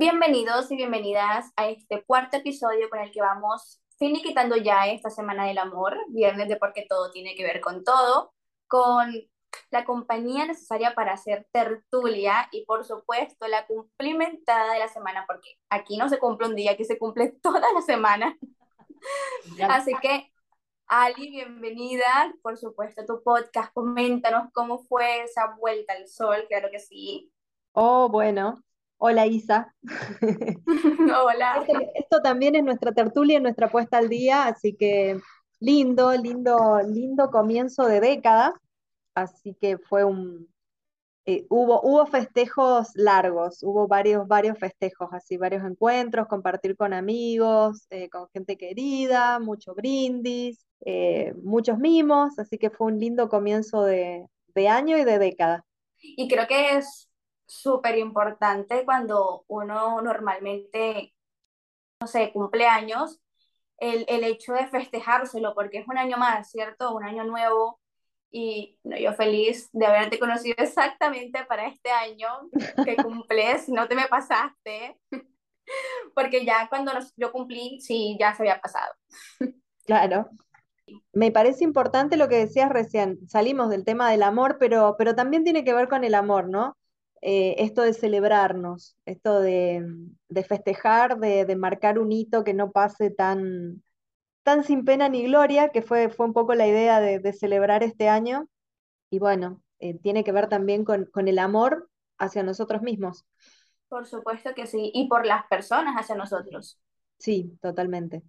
Bienvenidos y bienvenidas a este cuarto episodio con el que vamos finiquitando ya esta Semana del Amor, viernes de porque todo tiene que ver con todo, con la compañía necesaria para hacer tertulia y por supuesto la cumplimentada de la semana, porque aquí no se cumple un día, aquí se cumple toda la semana. Así que, Ali, bienvenida, por supuesto, a tu podcast. Coméntanos cómo fue esa vuelta al sol, claro que sí. Oh, bueno. Hola Isa. Hola. Esto, esto también es nuestra tertulia, nuestra puesta al día, así que lindo, lindo, lindo comienzo de década. Así que fue un, eh, hubo, hubo festejos largos, hubo varios, varios festejos, así, varios encuentros, compartir con amigos, eh, con gente querida, mucho brindis, eh, muchos mimos, así que fue un lindo comienzo de, de año y de década. Y creo que es súper importante cuando uno normalmente, no sé, cumple años, el, el hecho de festejárselo, porque es un año más, ¿cierto? Un año nuevo, y no, yo feliz de haberte conocido exactamente para este año que cumples, no te me pasaste, porque ya cuando yo cumplí, sí, ya se había pasado. Claro. Me parece importante lo que decías recién, salimos del tema del amor, pero, pero también tiene que ver con el amor, ¿no? Eh, esto de celebrarnos, esto de, de festejar, de, de marcar un hito que no pase tan, tan sin pena ni gloria, que fue, fue un poco la idea de, de celebrar este año. Y bueno, eh, tiene que ver también con, con el amor hacia nosotros mismos. Por supuesto que sí, y por las personas hacia nosotros. Sí, totalmente.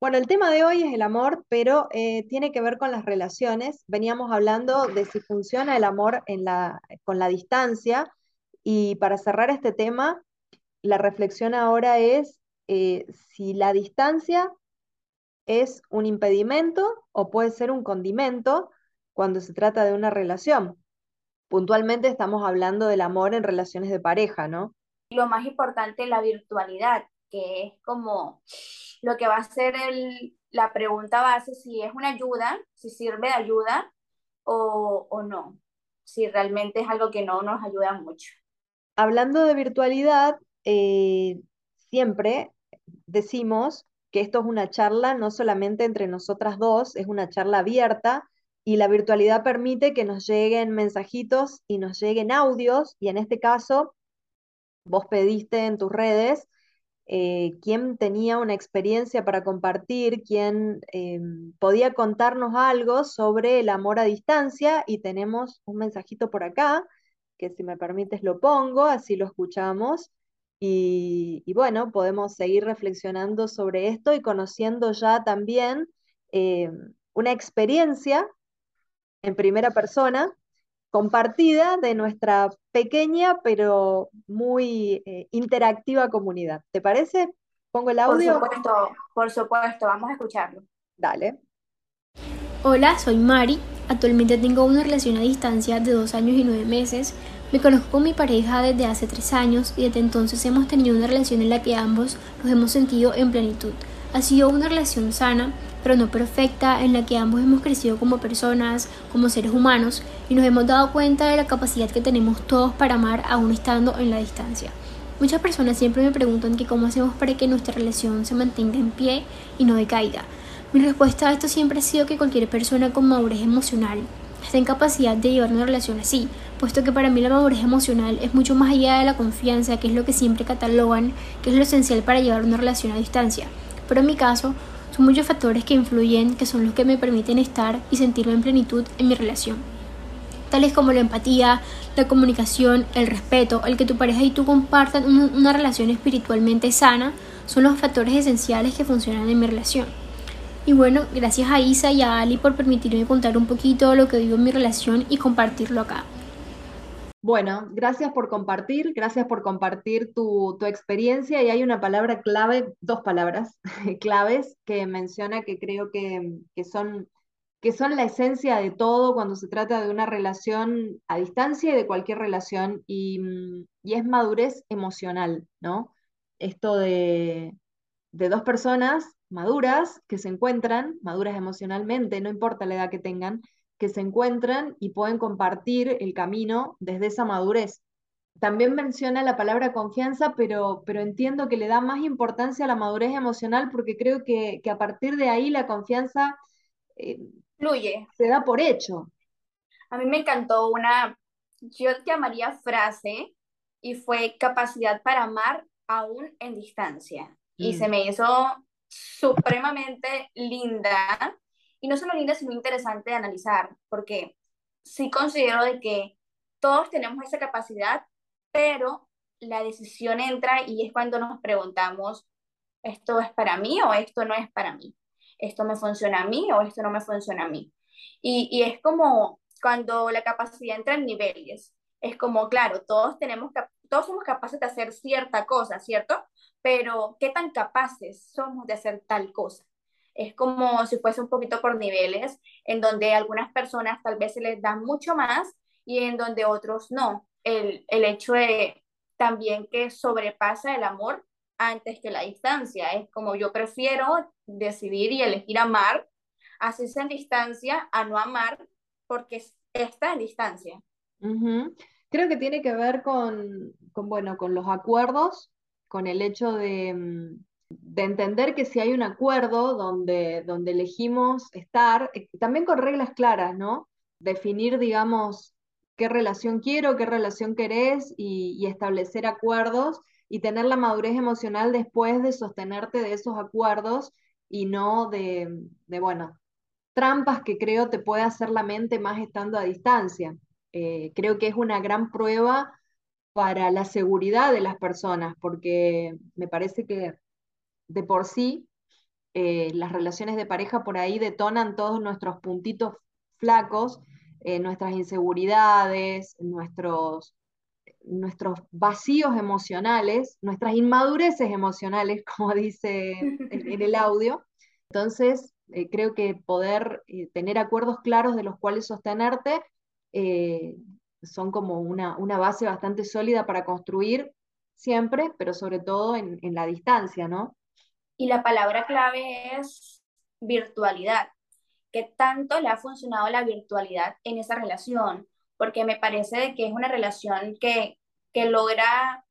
Bueno, el tema de hoy es el amor, pero eh, tiene que ver con las relaciones. Veníamos hablando de si funciona el amor en la, con la distancia. Y para cerrar este tema, la reflexión ahora es eh, si la distancia es un impedimento o puede ser un condimento cuando se trata de una relación. Puntualmente estamos hablando del amor en relaciones de pareja, ¿no? Lo más importante, la virtualidad, que es como lo que va a ser el, la pregunta base, si es una ayuda, si sirve de ayuda o no, si realmente es algo que no nos ayuda mucho. Hablando de virtualidad, eh, siempre decimos que esto es una charla no solamente entre nosotras dos, es una charla abierta y la virtualidad permite que nos lleguen mensajitos y nos lleguen audios. Y en este caso vos pediste en tus redes eh, quién tenía una experiencia para compartir, quién eh, podía contarnos algo sobre el amor a distancia. Y tenemos un mensajito por acá que si me permites lo pongo, así lo escuchamos. Y, y bueno, podemos seguir reflexionando sobre esto y conociendo ya también eh, una experiencia en primera persona compartida de nuestra pequeña pero muy eh, interactiva comunidad. ¿Te parece? ¿Pongo el Por audio? supuesto, por supuesto, vamos a escucharlo. Dale. Hola, soy Mari. Actualmente tengo una relación a distancia de dos años y nueve meses. Me conozco con mi pareja desde hace tres años y desde entonces hemos tenido una relación en la que ambos nos hemos sentido en plenitud. Ha sido una relación sana, pero no perfecta, en la que ambos hemos crecido como personas, como seres humanos y nos hemos dado cuenta de la capacidad que tenemos todos para amar aún estando en la distancia. Muchas personas siempre me preguntan que cómo hacemos para que nuestra relación se mantenga en pie y no decaiga. Mi respuesta a esto siempre ha sido que cualquier persona con madurez emocional está en capacidad de llevar una relación así, puesto que para mí la madurez emocional es mucho más allá de la confianza, que es lo que siempre catalogan, que es lo esencial para llevar una relación a distancia. Pero en mi caso, son muchos factores que influyen, que son los que me permiten estar y sentirme en plenitud en mi relación. Tales como la empatía, la comunicación, el respeto, el que tu pareja y tú compartan una, relación espiritualmente sana, son los factores esenciales que funcionan en mi relación. Y bueno, gracias a Isa y a Ali por permitirme contar un poquito lo que vivo en mi relación y compartirlo acá. Bueno, gracias por compartir, gracias por compartir tu, tu experiencia y hay una palabra clave, dos palabras claves que menciona que creo que, que son, que son la esencia de todo cuando se trata de una relación a distancia y de cualquier relación y, y es madurez emocional, ¿no? Esto de, de dos personas maduras que se encuentran, maduras emocionalmente, no importa la edad que tengan, que se encuentran y pueden compartir el camino desde esa madurez. también menciona la palabra confianza, pero, pero entiendo que le da más importancia a la madurez emocional porque creo que, a partir de ahí la confianza eh, fluye. Se da por hecho. A mí me encantó una, yo llamaría frase, y fue capacidad para amar aún en distancia. Y se mm. me hizo supremamente linda, y no solo linda, sino interesante de analizar, porque sí considero de que todos tenemos esa capacidad, pero la decisión entra y es cuando nos preguntamos, ¿esto es para mí o esto no es para mí? ¿Esto me funciona a mí o esto no me funciona a mí? Y, y es como cuando la capacidad entra en niveles. Es como, claro, todos, tenemos, todos somos capaces de hacer cierta cosa, ¿cierto? Pero ¿qué tan capaces somos de hacer tal cosa? Es como si fuese un poquito por niveles, en donde algunas personas tal vez se les da mucho más y en donde otros no. El, el hecho de también que sobrepasa el amor antes que la distancia. Es como yo prefiero decidir y elegir amar, así en distancia, a no amar porque está en distancia. Creo que tiene que ver con, con, bueno, con los acuerdos, con el hecho de, mm, de entender que si hay un acuerdo donde, donde elegimos estar, eh, también con reglas claras, ¿no? Definir, digamos, qué relación quiero, qué relación querés y, establecer acuerdos y tener la madurez emocional después de sostenerte de esos acuerdos y no de, de bueno, trampas que creo te puede hacer la mente más estando a distancia. Eh, creo que es una gran prueba para la seguridad de las personas, porque me parece que de por sí, eh, las relaciones de pareja por ahí detonan todos nuestros puntitos flacos, eh, nuestras inseguridades, nuestros, nuestros vacíos emocionales, nuestras inmadureces emocionales, como dice en, el audio. Entonces, eh, creo que poder tener acuerdos claros de los cuales sostenerte son como una, una, base bastante sólida para construir siempre, pero sobre todo en, en la distancia, ¿no? Y la palabra clave es virtualidad. ¿Qué tanto le ha funcionado la virtualidad en esa relación? Porque me parece que es una relación que, que logra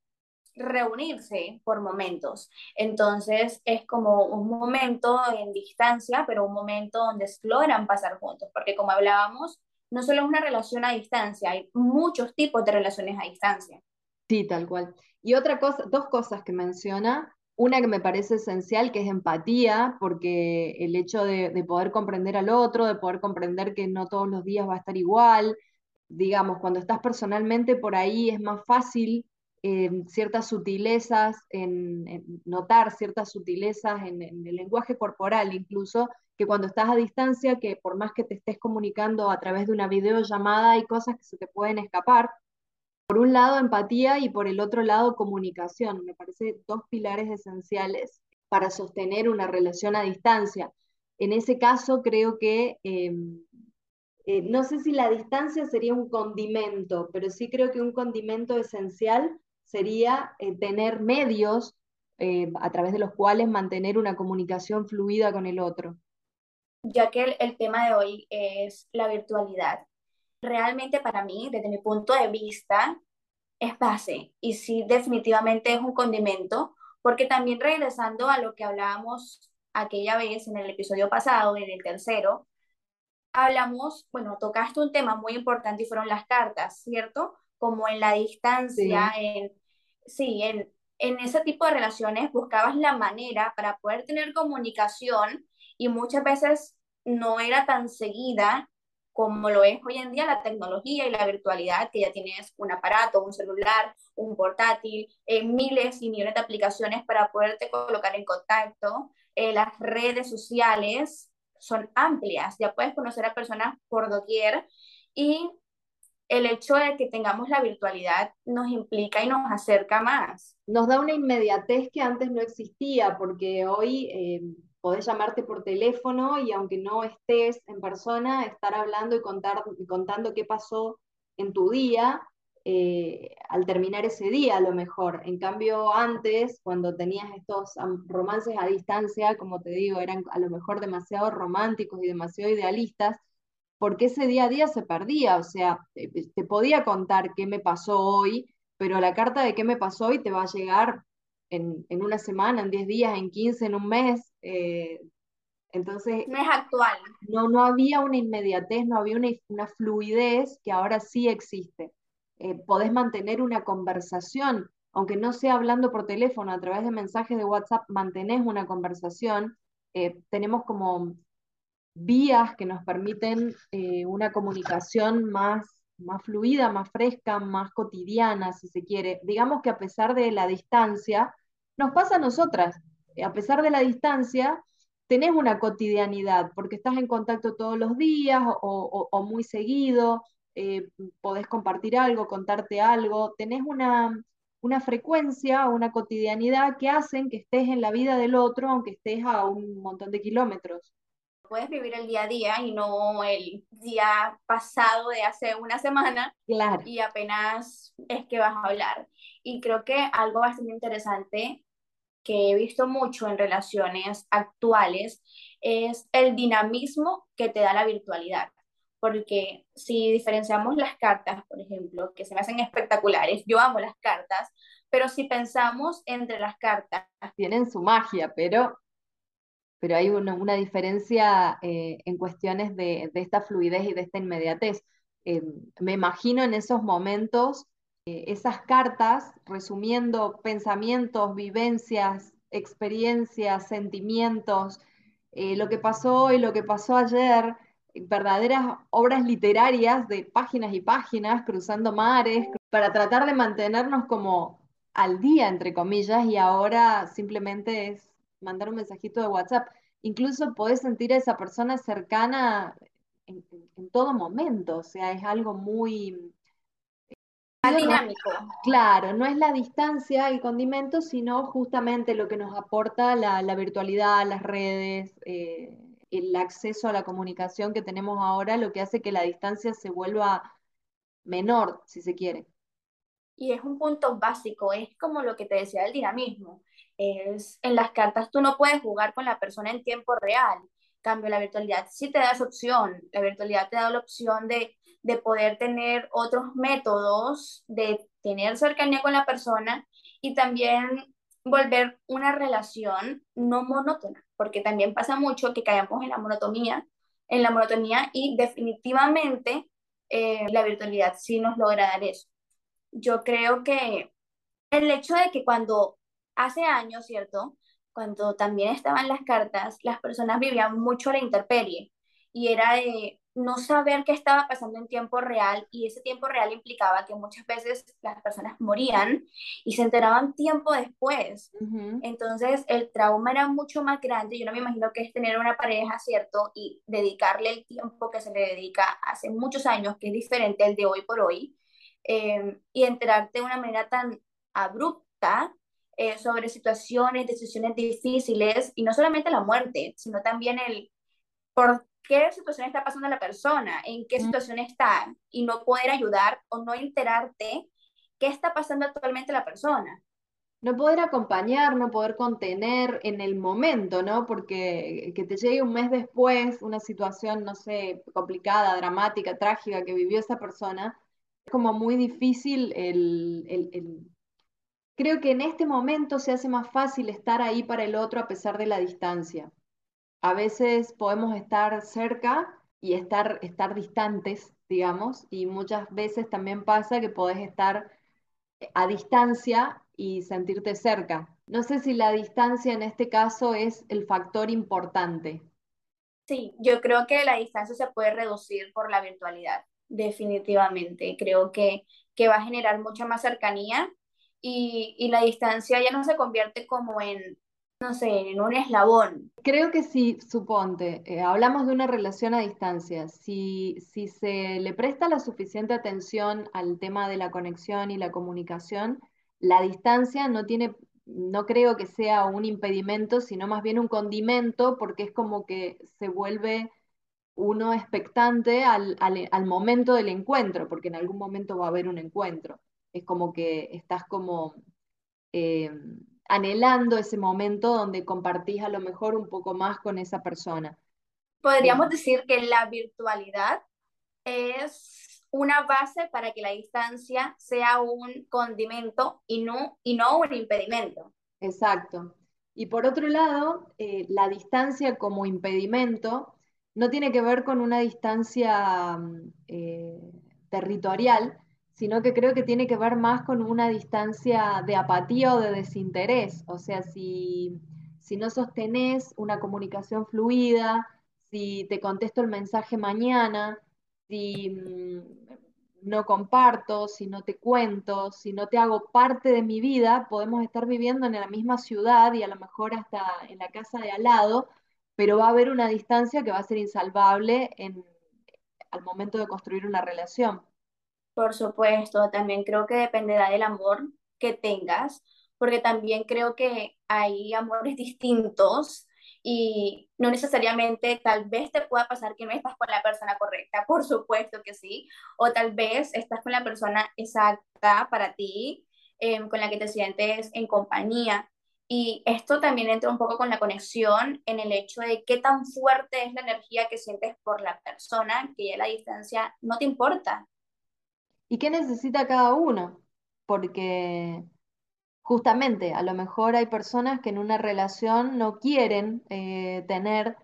reunirse por momentos. Entonces es como un momento en distancia, pero un momento donde logran pasar juntos, porque como hablábamos, no solo es una relación a distancia, hay muchos tipos de relaciones a distancia. Sí, tal cual. Y otra cosa, dos cosas que menciona, una que me parece esencial, que es empatía, porque el hecho de, poder comprender al otro, de poder comprender que no todos los días va a estar igual, digamos, cuando estás personalmente por ahí es más fácil eh, ciertas sutilezas, en, notar ciertas sutilezas en, el lenguaje corporal incluso, que cuando estás a distancia, que por más que te estés comunicando a través de una videollamada, hay cosas que se te pueden escapar por un lado empatía y por el otro lado comunicación. Me parece dos pilares esenciales para sostener una relación a distancia. En ese caso creo que, em, eh, no sé si la distancia sería un condimento, pero sí creo que un condimento esencial sería eh, tener medios eh, a través de los cuales mantener una comunicación fluida con el otro. Ya que el tema de hoy es la virtualidad, realmente para mí, desde mi punto de vista, es base y sí definitivamente es un condimento, porque también regresando a lo que hablábamos aquella vez en el episodio pasado, en el tercero, hablamos, bueno, tocaste un tema muy importante y fueron las cartas, ¿cierto? Como en la distancia, sí. en, sí, en, en ese tipo de relaciones buscabas la manera para poder tener comunicación y muchas veces no era tan seguida como lo es hoy en día la tecnología y la virtualidad, que ya tienes un aparato, un celular, un portátil, eh, miles y millones de aplicaciones para poderte colocar en contacto. Eh, las redes sociales son amplias, ya puedes conocer a personas por doquier y el hecho de que tengamos la virtualidad nos implica y nos acerca más. Nos da una inmediatez que antes no existía, porque hoy... Eh podés llamarte por teléfono y aunque no estés en persona, estar hablando y, contar, contando qué pasó en tu día eh, al terminar ese día a lo mejor. En cambio, antes, cuando tenías estos romances a distancia, como te digo, eran a lo mejor demasiado románticos y demasiado idealistas, porque ese día a día se perdía, o sea, te, te podía contar qué me pasó hoy, pero la carta de qué me pasó hoy te va a llegar en, una semana, en 10 días, en 15, en un mes. Eh, entonces, no es actual. No, no había una inmediatez, no había una, fluidez que ahora sí existe. Eh, podés mantener una conversación, aunque no sea hablando por teléfono, a través de mensajes de WhatsApp, mantenés una conversación. Eh, tenemos como vías que nos permiten eh, una comunicación más, más fluida, más fresca, más cotidiana, si se quiere. Digamos que a pesar de la distancia, nos pasa a nosotras. A pesar de la distancia, tenés una cotidianidad, porque estás en contacto todos los días o, muy seguido, eh, podés compartir algo, contarte algo, tenés una, una frecuencia una cotidianidad que hacen que estés en la vida del otro, aunque estés a un montón de kilómetros. Puedes vivir el día a día y no el día pasado de hace una semana claro. y apenas es que vas a hablar. Y creo que algo bastante interesante que he visto mucho en relaciones actuales es el dinamismo que te da la virtualidad. Porque si diferenciamos las cartas, por ejemplo, que se me hacen espectaculares, yo amo las cartas, pero si pensamos entre las cartas... Tienen su magia, pero, pero hay una, una diferencia eh, en cuestiones de, de, esta fluidez y de esta inmediatez. Eh, me imagino en esos momentos esas cartas resumiendo pensamientos, vivencias, experiencias, sentimientos, eh, lo que pasó hoy, lo que pasó ayer, verdaderas obras literarias de páginas y páginas, cruzando mares, para tratar de mantenernos como al día, entre comillas, y ahora simplemente es mandar un mensajito de WhatsApp. Incluso podés sentir a esa persona cercana en todo momento, o sea, es algo muy, dinámico. Claro, no es la distancia el condimento, sino justamente lo que nos aporta la, virtualidad, las redes, eh, el acceso a la comunicación que tenemos ahora, lo que hace que la distancia se vuelva menor, si se quiere. Y es un punto básico, es como lo que te decía el dinamismo. Es, en las cartas tú no puedes jugar con la persona en tiempo real. Cambio, la virtualidad sí te da esa opción. La virtualidad te da la opción de de poder tener otros métodos, de tener cercanía con la persona y también volver una relación no monótona, porque también pasa mucho que caemos en la monotonía, en la monotonía y definitivamente eh, la virtualidad sí nos logra dar eso. Yo creo que el hecho de que cuando hace años, ¿cierto? Cuando también estaban las cartas, las personas vivían mucho la intemperie y era de no saber qué estaba pasando en tiempo real y ese tiempo real implicaba que muchas veces las personas morían y se enteraban tiempo después. Entonces el trauma era mucho más grande. Yo no me imagino que es tener una pareja, ¿cierto? Y dedicarle el tiempo que se le dedica hace muchos años, que es diferente al de hoy por hoy, em, y enterarte de una manera tan abrupta eh, sobre situaciones, decisiones difíciles, y no solamente la muerte, sino también el por qué situación está pasando la persona, en qué situación está, y no poder ayudar o no enterarte qué está pasando actualmente la persona. No poder acompañar, no poder contener en el momento, ¿no? Porque que te llegue un mes después una situación, no sé, complicada, dramática, trágica que vivió esa persona, es como muy difícil el, el, el... Creo que en este momento se hace más fácil estar ahí para el otro a pesar de la distancia a veces podemos estar cerca y estar, estar distantes, digamos, y muchas veces también pasa que podés estar a distancia y sentirte cerca. No sé si la distancia en este caso es el factor importante. Sí, yo creo que la distancia se puede reducir por la virtualidad, definitivamente. Creo que, que va a generar mucha más cercanía y, la distancia ya no se convierte como en no sé, en un eslabón. Creo que sí, suponte, eh, hablamos de una relación a distancia. Si, si se le presta la suficiente atención al tema de la conexión y la comunicación, la distancia no tiene, no creo que sea un impedimento, sino más bien un condimento, porque es como que se vuelve uno expectante al, momento del encuentro, porque en algún momento va a haber un encuentro. Es como que estás como eh, anhelando ese momento donde compartís a lo mejor un poco más con esa persona. Podríamos decir que la virtualidad es una base para que la distancia sea un condimento y no, y no un impedimento. Exacto. Y por otro lado, eh, la distancia como impedimento no tiene que ver con una distancia mm, eh, territorial, sino que creo que tiene que ver más con una distancia de apatía o de desinterés. O sea, si, si no sostenés una comunicación fluida, si te contesto el mensaje mañana, si mm, no comparto, si no te cuento, si no te hago parte de mi vida, podemos estar viviendo en la misma ciudad y a lo mejor hasta en la casa de al lado, pero va a haber una distancia que va a ser insalvable en, al momento de construir una relación. Por supuesto, también creo que dependerá del amor que tengas, porque también creo que hay amores distintos y no necesariamente tal vez te pueda pasar que no estás con la persona correcta, por supuesto que sí, o tal vez estás con la persona exacta para ti, em, con la que te sientes en compañía. Y esto también entra un poco con la conexión en el hecho de qué tan fuerte es la energía que sientes por la persona, que ya la distancia no te importa. ¿Y qué necesita cada uno? Porque justamente, a lo mejor hay personas que en una relación no quieren eh, tener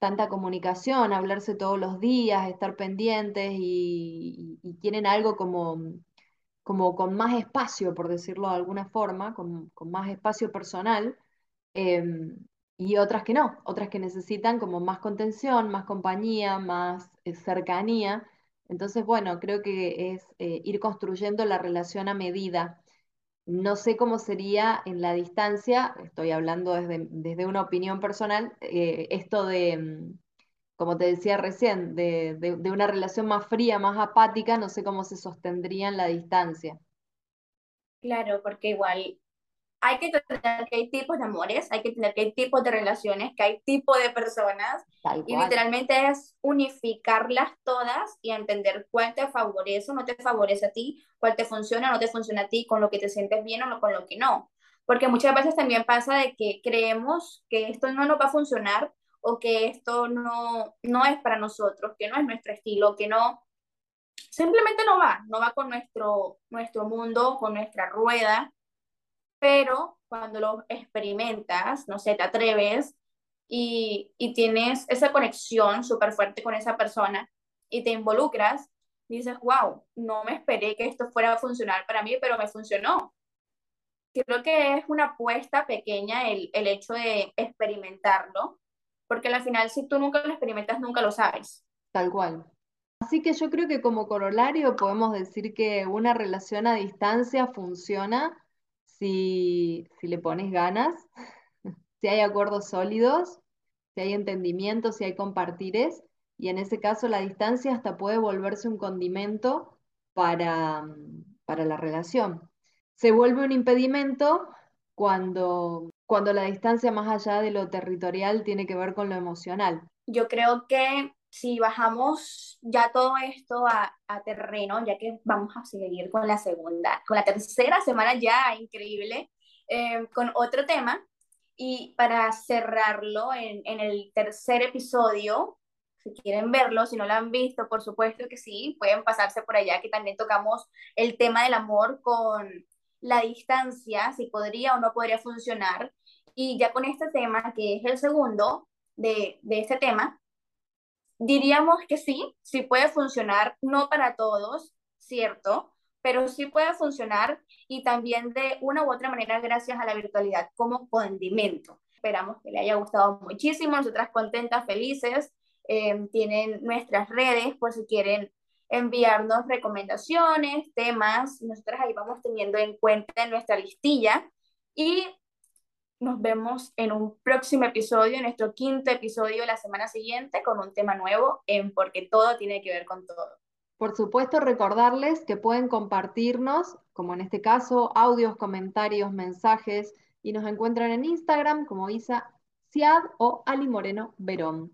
tanta comunicación, hablarse todos los días, estar pendientes y, quieren algo como, como con más espacio, por decirlo de alguna forma, con, más espacio personal, em, y otras que no, otras que necesitan como más contención, más compañía, más eh, cercanía. Entonces, bueno, creo que es eh, ir construyendo la relación a medida no sé cómo sería en la distancia, estoy hablando desde, una opinión personal, eh, esto de, mm, como te decía recién, de, de, una relación más fría, más apática, no sé cómo se sostendría en la distancia. Claro, porque igual hay que entender que hay tipos de amores, hay que entender que hay tipos de relaciones, que hay tipos de personas, y literalmente es unificarlas todas y entender cuál te favorece o no te favorece a ti, cuál te funciona o no te funciona a ti, con lo que te sientes bien o con lo que no. Porque muchas veces también pasa de que creemos que esto no nos va a funcionar o que esto no, no es para nosotros, que no es nuestro estilo, que no, simplemente no va, no va con nuestro, nuestro mundo, con nuestra rueda pero cuando lo experimentas, no sé, te atreves y, y tienes esa conexión súper fuerte con esa persona y te involucras, dices, wow, no me esperé que esto fuera a funcionar para mí, pero me funcionó. Creo que es una apuesta pequeña el, el hecho de experimentarlo, porque al final si tú nunca lo experimentas, nunca lo sabes. Tal cual. Así que yo creo que como corolario podemos decir que una relación a distancia funciona si, le pones ganas, si hay acuerdos sólidos, si hay entendimiento, si hay compartires, y en ese caso la distancia hasta puede volverse un condimento para, para la relación. Se vuelve un impedimento cuando, cuando la distancia más allá de lo territorial tiene que ver con lo emocional. Yo creo que si bajamos ya todo esto a, terreno, ya que vamos a seguir con la segunda, con la tercera semana ya increíble, eh, con otro tema. Y para cerrarlo en, en el tercer episodio, si quieren verlo, si no lo han visto, por supuesto que sí, pueden pasarse por allá, que también tocamos el tema del amor con la distancia, si podría o no podría funcionar. Y ya con este tema, que es el segundo de, de este tema, Diríamos que sí, sí puede funcionar, no para todos, ¿cierto? Pero sí puede funcionar y también de una u otra manera gracias a la virtualidad como condimento. Esperamos que le haya gustado muchísimo, nosotras contentas, felices. Eh, tienen nuestras redes por si quieren enviarnos recomendaciones, temas, nosotras ahí vamos teniendo en cuenta en nuestra listilla. Y nos vemos en un próximo episodio, en nuestro quinto episodio la semana siguiente, con un tema nuevo en Porque todo tiene que ver con todo. Por supuesto, recordarles que pueden compartirnos, como en este caso, audios, comentarios, mensajes, y nos encuentran en Instagram como Isa Ciad o Ali Moreno Verón.